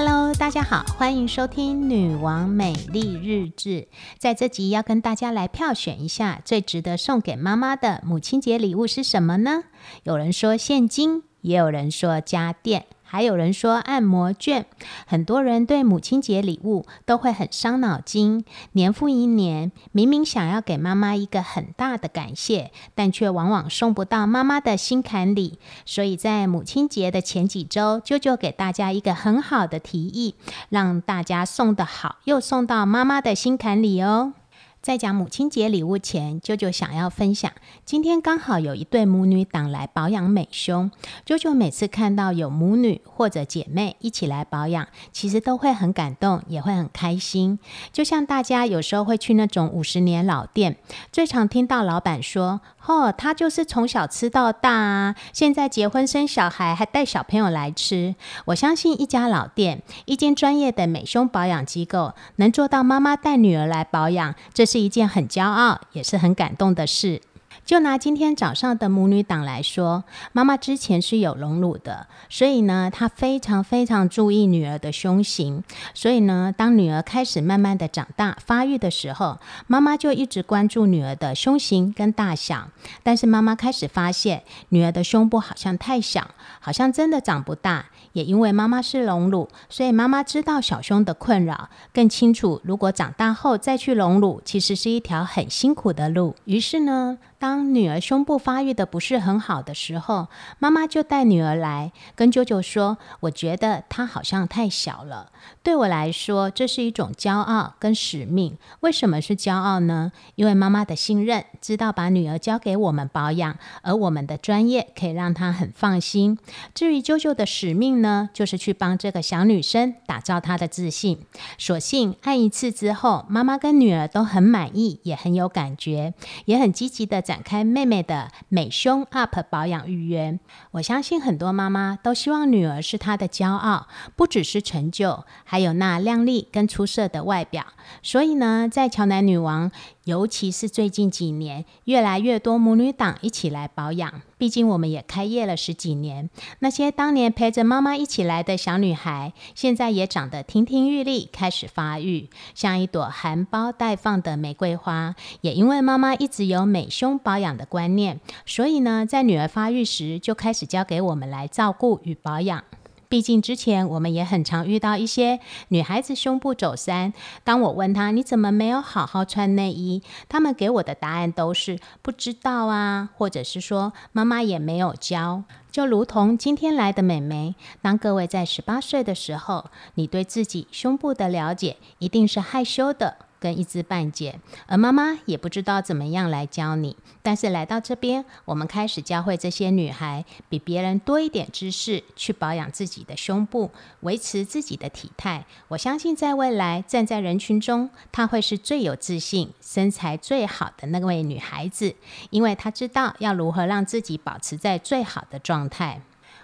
Hello，大家好，欢迎收听《女王美丽日志》。在这集要跟大家来票选一下最值得送给妈妈的母亲节礼物是什么呢？有人说现金，也有人说家电。还有人说按摩券，很多人对母亲节礼物都会很伤脑筋。年复一年，明明想要给妈妈一个很大的感谢，但却往往送不到妈妈的心坎里。所以在母亲节的前几周，舅舅给大家一个很好的提议，让大家送的好，又送到妈妈的心坎里哦。在讲母亲节礼物前，舅舅想要分享，今天刚好有一对母女党来保养美胸。舅舅每次看到有母女或者姐妹一起来保养，其实都会很感动，也会很开心。就像大家有时候会去那种五十年老店，最常听到老板说：“哦，他就是从小吃到大啊，现在结婚生小孩还带小朋友来吃。”我相信一家老店，一间专业的美胸保养机构，能做到妈妈带女儿来保养，这是一件很骄傲，也是很感动的事。就拿今天早上的母女档来说，妈妈之前是有隆乳的，所以呢，她非常非常注意女儿的胸型。所以呢，当女儿开始慢慢的长大发育的时候，妈妈就一直关注女儿的胸型跟大小。但是妈妈开始发现，女儿的胸部好像太小，好像真的长不大。也因为妈妈是隆乳，所以妈妈知道小胸的困扰，更清楚如果长大后再去隆乳，其实是一条很辛苦的路。于是呢。当女儿胸部发育的不是很好的时候，妈妈就带女儿来跟舅舅说：“我觉得她好像太小了。对我来说，这是一种骄傲跟使命。为什么是骄傲呢？因为妈妈的信任，知道把女儿交给我们保养，而我们的专业可以让她很放心。至于舅舅的使命呢，就是去帮这个小女生打造她的自信。所幸按一次之后，妈妈跟女儿都很满意，也很有感觉，也很积极的。”展开妹妹的美胸 UP 保养预约，我相信很多妈妈都希望女儿是她的骄傲，不只是成就，还有那靓丽跟出色的外表。所以呢，在乔男女王。尤其是最近几年，越来越多母女党一起来保养。毕竟我们也开业了十几年，那些当年陪着妈妈一起来的小女孩，现在也长得亭亭玉立，开始发育，像一朵含苞待放的玫瑰花。也因为妈妈一直有美胸保养的观念，所以呢，在女儿发育时就开始交给我们来照顾与保养。毕竟之前我们也很常遇到一些女孩子胸部走山，当我问她你怎么没有好好穿内衣，她们给我的答案都是不知道啊，或者是说妈妈也没有教。就如同今天来的美眉，当各位在十八岁的时候，你对自己胸部的了解一定是害羞的。跟一知半解，而妈妈也不知道怎么样来教你。但是来到这边，我们开始教会这些女孩比别人多一点知识，去保养自己的胸部，维持自己的体态。我相信在未来站在人群中，她会是最有自信、身材最好的那位女孩子，因为她知道要如何让自己保持在最好的状态。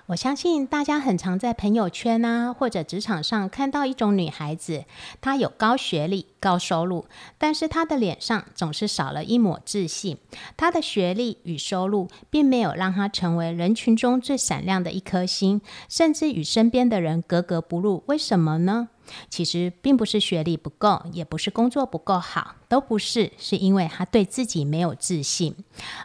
我相信大家很常在朋友圈啊，或者职场上看到一种女孩子，她有高学历、高收入，但是她的脸上总是少了一抹自信。她的学历与收入并没有让她成为人群中最闪亮的一颗星，甚至与身边的人格格不入。为什么呢？其实并不是学历不够，也不是工作不够好，都不是，是因为他对自己没有自信。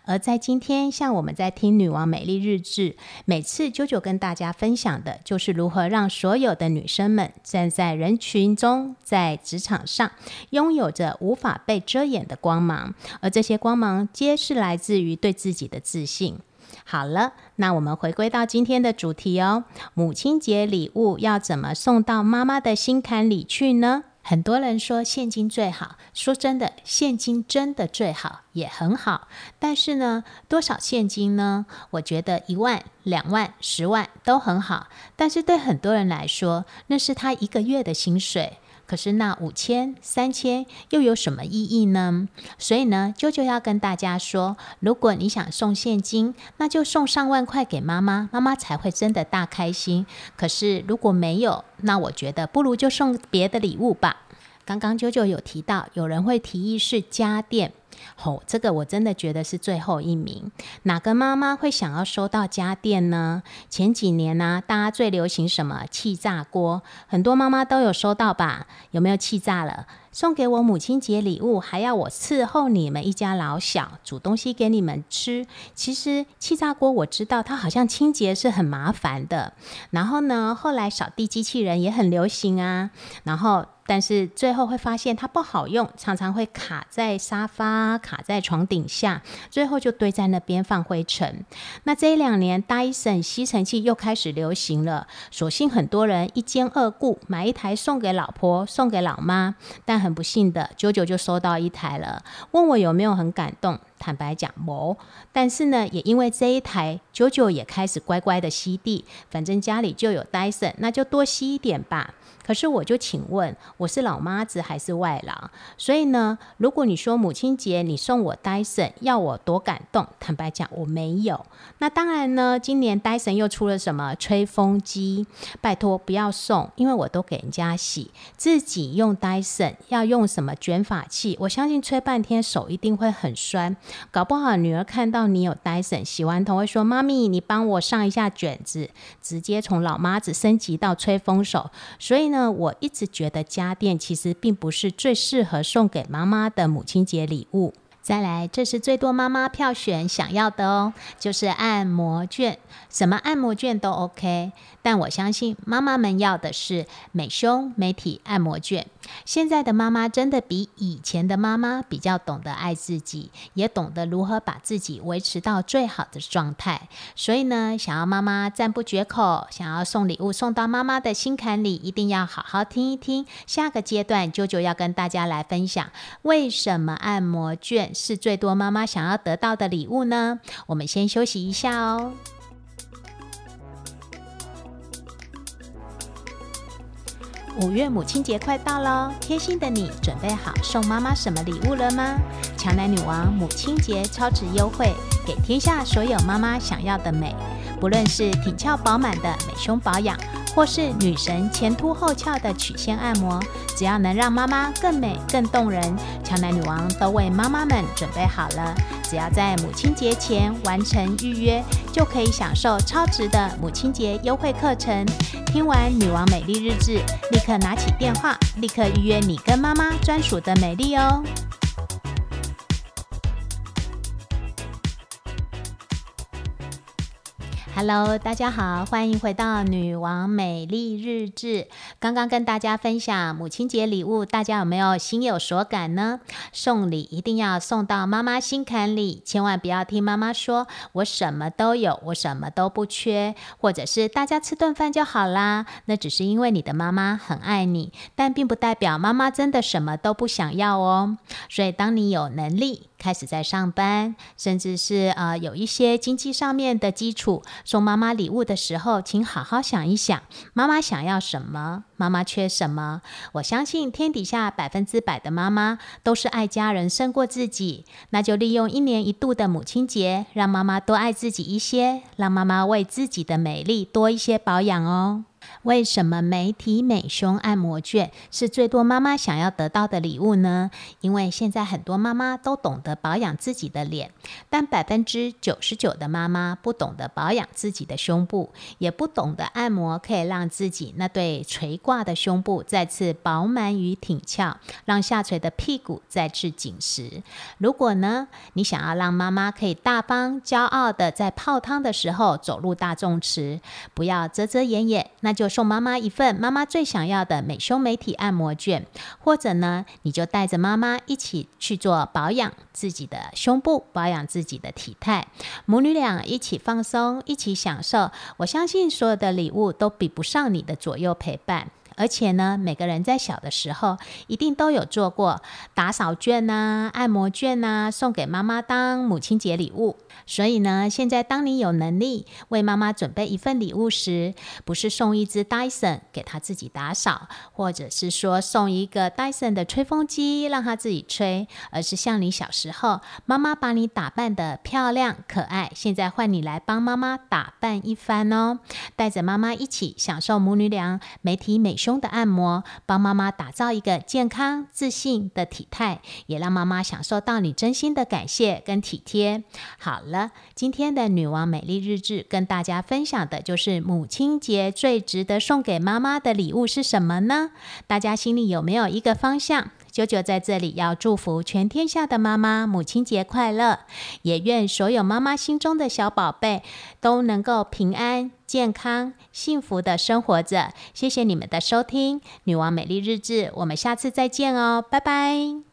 而在今天，像我们在听《女王美丽日志》，每次啾啾跟大家分享的，就是如何让所有的女生们站在人群中，在职场上拥有着无法被遮掩的光芒，而这些光芒皆是来自于对自己的自信。好了，那我们回归到今天的主题哦。母亲节礼物要怎么送到妈妈的心坎里去呢？很多人说现金最好，说真的，现金真的最好，也很好。但是呢，多少现金呢？我觉得一万、两万、十万都很好。但是对很多人来说，那是他一个月的薪水。可是那五千、三千又有什么意义呢？所以呢，舅舅要跟大家说，如果你想送现金，那就送上万块给妈妈，妈妈才会真的大开心。可是如果没有，那我觉得不如就送别的礼物吧。刚刚舅舅有提到，有人会提议是家电。吼，这个我真的觉得是最后一名。哪个妈妈会想要收到家电呢？前几年呢，大家最流行什么气炸锅，很多妈妈都有收到吧？有没有气炸了？送给我母亲节礼物，还要我伺候你们一家老小，煮东西给你们吃。其实气炸锅我知道，它好像清洁是很麻烦的。然后呢，后来扫地机器人也很流行啊。然后。但是最后会发现它不好用，常常会卡在沙发、卡在床顶下，最后就堆在那边放灰尘。那这一两年，Dyson 吸尘器又开始流行了，所幸很多人一兼二顾，买一台送给老婆、送给老妈。但很不幸的，九九就收到一台了，问我有没有很感动。坦白讲，没。但是呢，也因为这一台，九九也开始乖乖的吸地，反正家里就有 Dyson，那就多吸一点吧。可是我就请问，我是老妈子还是外郎？所以呢，如果你说母亲节你送我戴森，要我多感动？坦白讲，我没有。那当然呢，今年戴森又出了什么吹风机？拜托不要送，因为我都给人家洗，自己用戴森要用什么卷发器？我相信吹半天手一定会很酸，搞不好女儿看到你有 Dyson，，洗完头会说：“妈咪，你帮我上一下卷子。”直接从老妈子升级到吹风手，所以呢。我一直觉得家电其实并不是最适合送给妈妈的母亲节礼物。再来，这是最多妈妈票选想要的哦，就是按摩券，什么按摩券都 OK。但我相信妈妈们要的是美胸美体按摩券。现在的妈妈真的比以前的妈妈比较懂得爱自己，也懂得如何把自己维持到最好的状态。所以呢，想要妈妈赞不绝口，想要送礼物送到妈妈的心坎里，一定要好好听一听。下个阶段，舅舅要跟大家来分享，为什么按摩券是最多妈妈想要得到的礼物呢？我们先休息一下哦。五月母亲节快到喽，贴心的你准备好送妈妈什么礼物了吗？强奶女王母亲节超值优惠，给天下所有妈妈想要的美，不论是挺翘饱满的美胸保养。或是女神前凸后翘的曲线按摩，只要能让妈妈更美更动人，强男女王都为妈妈们准备好了。只要在母亲节前完成预约，就可以享受超值的母亲节优惠课程。听完女王美丽日志，立刻拿起电话，立刻预约你跟妈妈专属的美丽哦。Hello，大家好，欢迎回到女王美丽日志。刚刚跟大家分享母亲节礼物，大家有没有心有所感呢？送礼一定要送到妈妈心坎里，千万不要听妈妈说我什么都有，我什么都不缺，或者是大家吃顿饭就好啦。那只是因为你的妈妈很爱你，但并不代表妈妈真的什么都不想要哦。所以，当你有能力。开始在上班，甚至是呃有一些经济上面的基础，送妈妈礼物的时候，请好好想一想，妈妈想要什么，妈妈缺什么。我相信天底下百分之百的妈妈都是爱家人胜过自己，那就利用一年一度的母亲节，让妈妈多爱自己一些，让妈妈为自己的美丽多一些保养哦。为什么美体美胸按摩券是最多妈妈想要得到的礼物呢？因为现在很多妈妈都懂得保养自己的脸，但百分之九十九的妈妈不懂得保养自己的胸部，也不懂得按摩可以让自己那对垂挂的胸部再次饱满与挺翘，让下垂的屁股再次紧实。如果呢，你想要让妈妈可以大方骄傲的在泡汤的时候走入大众池，不要遮遮掩掩，那就。送妈妈一份妈妈最想要的美胸美体按摩卷，或者呢，你就带着妈妈一起去做保养自己的胸部，保养自己的体态，母女俩一起放松，一起享受。我相信所有的礼物都比不上你的左右陪伴。而且呢，每个人在小的时候一定都有做过打扫券呐、按摩券呐，送给妈妈当母亲节礼物。所以呢，现在当你有能力为妈妈准备一份礼物时，不是送一支 Dyson 给她自己打扫，或者是说送一个 Dyson 的吹风机让她自己吹，而是像你小时候妈妈把你打扮的漂亮可爱，现在换你来帮妈妈打扮一番哦，带着妈妈一起享受母女俩美体美胸。中的按摩，帮妈妈打造一个健康自信的体态，也让妈妈享受到你真心的感谢跟体贴。好了，今天的女王美丽日志跟大家分享的就是母亲节最值得送给妈妈的礼物是什么呢？大家心里有没有一个方向？九九在这里要祝福全天下的妈妈母亲节快乐，也愿所有妈妈心中的小宝贝都能够平安、健康、幸福的生活着。谢谢你们的收听，《女王美丽日志》，我们下次再见哦，拜拜。